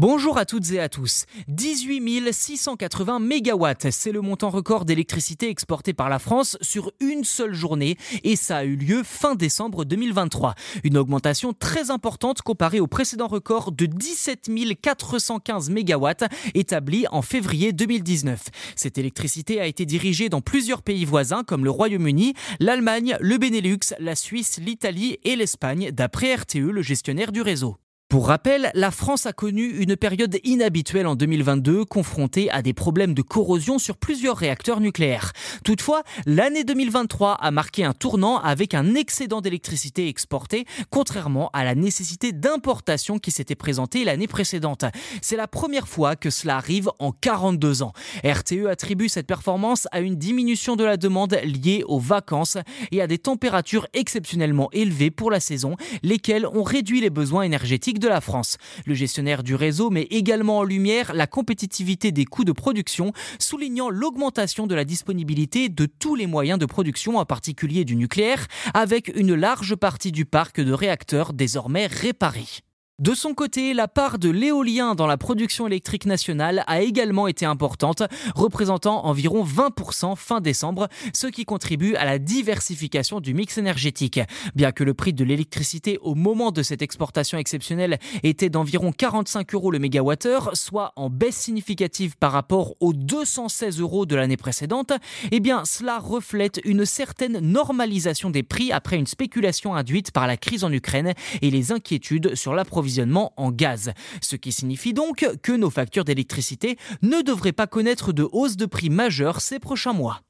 Bonjour à toutes et à tous. 18 680 mégawatts, c'est le montant record d'électricité exporté par la France sur une seule journée et ça a eu lieu fin décembre 2023. Une augmentation très importante comparée au précédent record de 17 415 mégawatts établi en février 2019. Cette électricité a été dirigée dans plusieurs pays voisins comme le Royaume-Uni, l'Allemagne, le Benelux, la Suisse, l'Italie et l'Espagne d'après RTE, le gestionnaire du réseau. Pour rappel, la France a connu une période inhabituelle en 2022, confrontée à des problèmes de corrosion sur plusieurs réacteurs nucléaires. Toutefois, l'année 2023 a marqué un tournant avec un excédent d'électricité exporté, contrairement à la nécessité d'importation qui s'était présentée l'année précédente. C'est la première fois que cela arrive en 42 ans. RTE attribue cette performance à une diminution de la demande liée aux vacances et à des températures exceptionnellement élevées pour la saison, lesquelles ont réduit les besoins énergétiques de la France. Le gestionnaire du réseau met également en lumière la compétitivité des coûts de production, soulignant l'augmentation de la disponibilité de tous les moyens de production, en particulier du nucléaire, avec une large partie du parc de réacteurs désormais réparés. De son côté, la part de l'éolien dans la production électrique nationale a également été importante, représentant environ 20% fin décembre, ce qui contribue à la diversification du mix énergétique. Bien que le prix de l'électricité au moment de cette exportation exceptionnelle était d'environ 45 euros le mégawattheure, soit en baisse significative par rapport aux 216 euros de l'année précédente, eh bien cela reflète une certaine normalisation des prix après une spéculation induite par la crise en Ukraine et les inquiétudes sur l'approvisionnement en gaz. Ce qui signifie donc que nos factures d'électricité ne devraient pas connaître de hausse de prix majeure ces prochains mois.